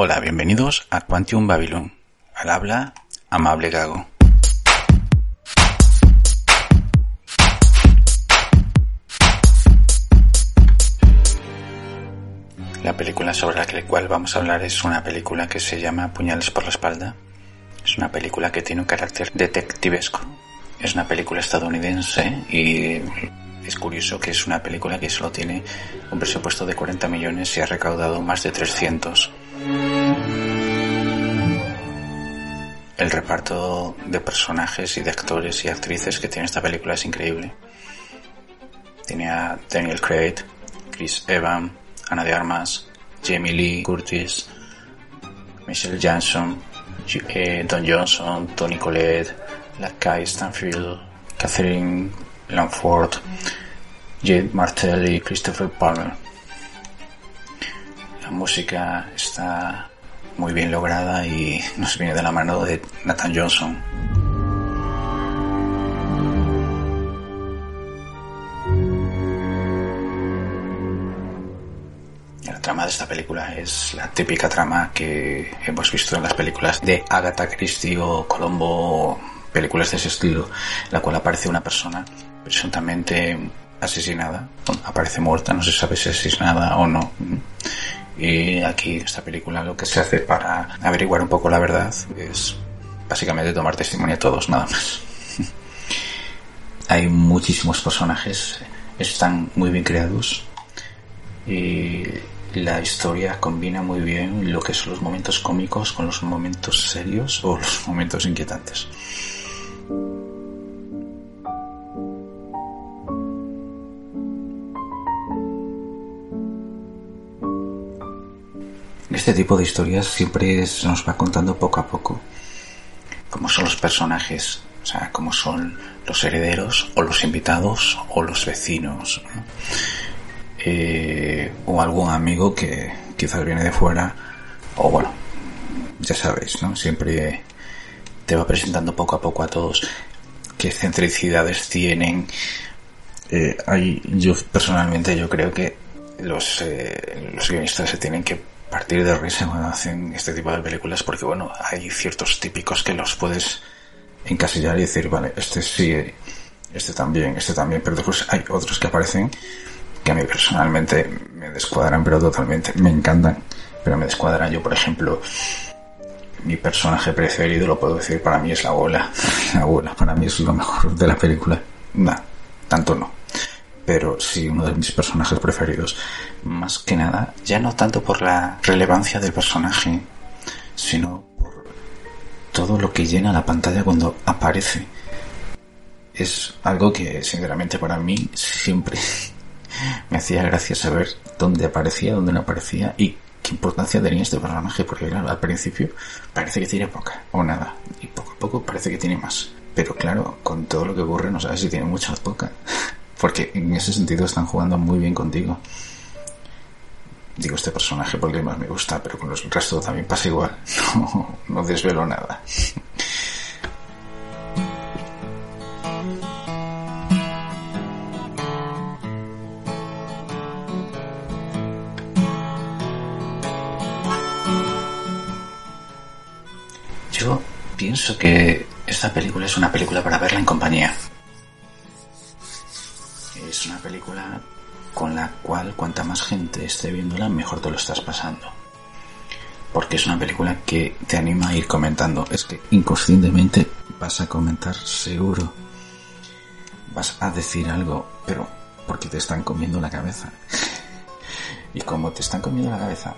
Hola, bienvenidos a Quantum Babylon. Al habla, amable Gago. La película sobre la cual vamos a hablar es una película que se llama Puñales por la espalda. Es una película que tiene un carácter detectivesco. Es una película estadounidense y es curioso que es una película que solo tiene un presupuesto de 40 millones y ha recaudado más de 300. El reparto de personajes y de actores y actrices que tiene esta película es increíble. Tiene a Daniel Craig, Chris Evans, Ana de Armas, Jamie Lee Curtis, Michelle Jackson, eh, Don Johnson, Tony Collette, Lakai Stanfield, Catherine Langford, Jade Martell y Christopher Palmer. La música está muy bien lograda y nos viene de la mano de Nathan Johnson. La trama de esta película es la típica trama que hemos visto en las películas de Agatha Christie o Colombo, películas de ese estilo, en la cual aparece una persona presuntamente asesinada, aparece muerta, no se sabe si es asesinada o no. Y aquí, en esta película, lo que se hace para averiguar un poco la verdad es básicamente tomar testimonio a todos, nada más. Hay muchísimos personajes, están muy bien creados y la historia combina muy bien lo que son los momentos cómicos con los momentos serios o los momentos inquietantes. Este tipo de historias siempre se nos va contando poco a poco cómo son los personajes, o sea, cómo son los herederos o los invitados o los vecinos. Eh, o algún amigo que quizás viene de fuera o bueno, ya sabéis, ¿no? Siempre te va presentando poco a poco a todos qué centricidades tienen. Eh, yo personalmente yo creo que los, eh, los guionistas se tienen que partir de risa cuando hacen este tipo de películas porque bueno, hay ciertos típicos que los puedes encasillar y decir, vale, este sí, este también, este también, pero después hay otros que aparecen que a mí personalmente me descuadran, pero totalmente, me encantan, pero me descuadran. Yo, por ejemplo, mi personaje preferido, lo puedo decir, para mí es la abuela. La abuela para mí es lo mejor de la película. No, tanto no pero sí uno de mis personajes preferidos. Más que nada, ya no tanto por la relevancia del personaje, sino por todo lo que llena la pantalla cuando aparece. Es algo que, sinceramente, para mí siempre me hacía gracia saber dónde aparecía, dónde no aparecía y qué importancia tenía este personaje, porque claro, al principio parece que tiene poca o nada, y poco a poco parece que tiene más. Pero claro, con todo lo que ocurre no sabes si tiene mucha o poca. Porque en ese sentido están jugando muy bien contigo. Digo este personaje porque más me gusta, pero con el resto también pasa igual. No, no desvelo nada. Yo pienso que esta película es una película para verla en compañía es una película con la cual cuanta más gente esté viéndola, mejor te lo estás pasando. Porque es una película que te anima a ir comentando. Es que inconscientemente vas a comentar seguro. Vas a decir algo, pero porque te están comiendo la cabeza. y como te están comiendo la cabeza,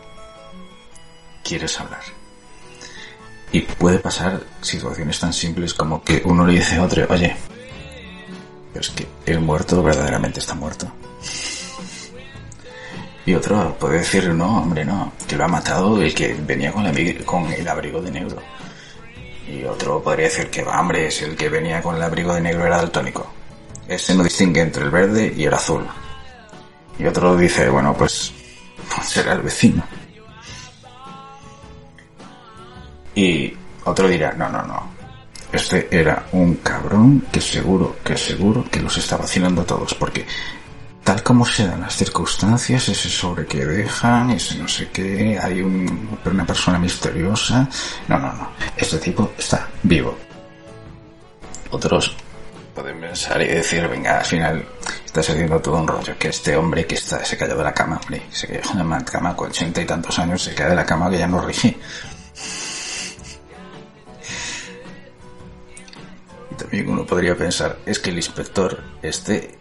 quieres hablar. Y puede pasar situaciones tan simples como que uno le dice a otro, oye, es que el muerto verdaderamente está muerto. Y otro puede decir, no, hombre, no, que lo ha matado el que venía con, con el abrigo de negro. Y otro podría decir que, hombre, es el que venía con el abrigo de negro era daltónico. Ese no distingue entre el verde y el azul. Y otro dice, bueno, pues, pues será el vecino. Y otro dirá, no, no, no, este era un cabrón que seguro, que seguro que los está vacilando a todos, porque tal como se dan las circunstancias, ese sobre que dejan, ese no sé qué, hay un, una persona misteriosa. No, no, no. Este tipo está vivo. Otros pueden pensar y decir, venga, al final estás haciendo todo un rollo, que este hombre que está, se cayó de la cama, hombre, se cayó de la cama con ochenta y tantos años, se cae de la cama que ya no rige. También uno podría pensar, es que el inspector este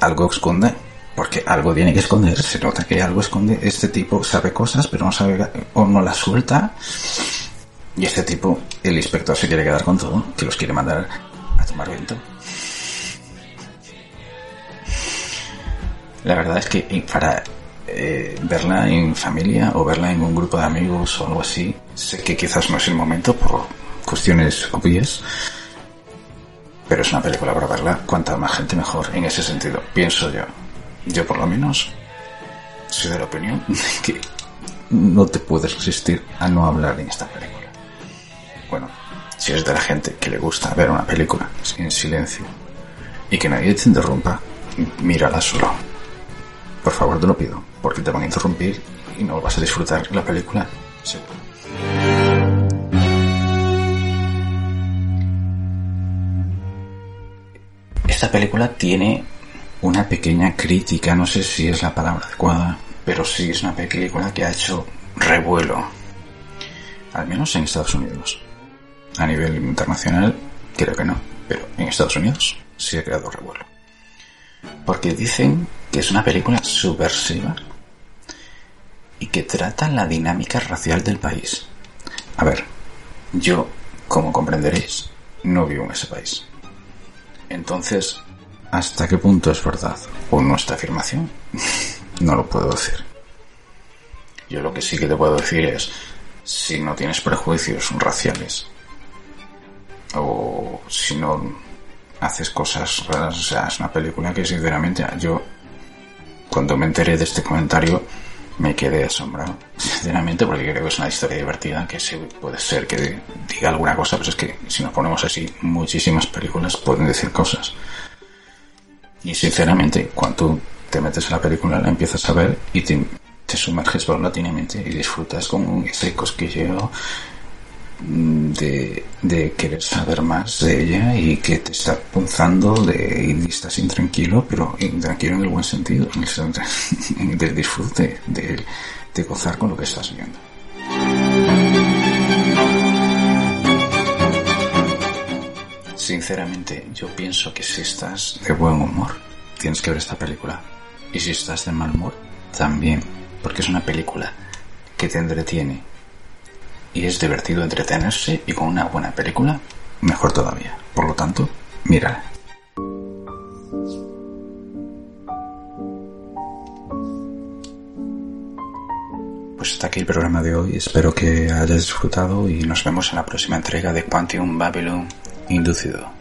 algo esconde, porque algo tiene que esconder, se nota que algo esconde, este tipo sabe cosas, pero no sabe, o no las suelta, y este tipo, el inspector se quiere quedar con todo, que los quiere mandar a tomar viento. La verdad es que para eh, verla en familia o verla en un grupo de amigos o algo así, sé que quizás no es el momento por cuestiones obvias, pero es una película para verla cuanta más gente mejor en ese sentido, pienso yo. Yo por lo menos soy de la opinión de que no te puedes resistir a no hablar en esta película. Bueno, si eres de la gente que le gusta ver una película en silencio y que nadie te interrumpa, mírala solo. Por favor, te lo pido, porque te van a interrumpir y no vas a disfrutar la película, seguro. Esta película tiene una pequeña crítica, no sé si es la palabra adecuada, pero sí es una película que ha hecho revuelo, al menos en Estados Unidos. A nivel internacional, creo que no, pero en Estados Unidos sí ha creado revuelo. Porque dicen que es una película subversiva y que trata la dinámica racial del país. A ver, yo, como comprenderéis, no vivo en ese país. Entonces, ¿hasta qué punto es verdad o no esta afirmación? no lo puedo decir. Yo lo que sí que te puedo decir es, si no tienes prejuicios raciales, o si no haces cosas raras, o sea, es una película que sinceramente yo cuando me enteré de este comentario me quedé asombrado, sinceramente, porque creo que es una historia divertida, que sí puede ser que diga alguna cosa, pero es que si nos ponemos así, muchísimas películas pueden decir cosas. Y sinceramente, cuando te metes en la película, la empiezas a ver y te, sumerges paulatinamente y disfrutas con ese cosquilleo de, de, querer saber más de ella y que te está punzando de, y estás intranquilo, pero intranquilo en el buen sentido, en el del disfrute, de, de gozar con lo que estás viendo. Sinceramente, yo pienso que si estás de buen humor, tienes que ver esta película. Y si estás de mal humor, también, porque es una película que te entretiene, y es divertido entretenerse y con una buena película, mejor todavía. Por lo tanto, mírala. Hasta aquí el programa de hoy. Espero que hayas disfrutado y nos vemos en la próxima entrega de Quantum Babylon Inducido.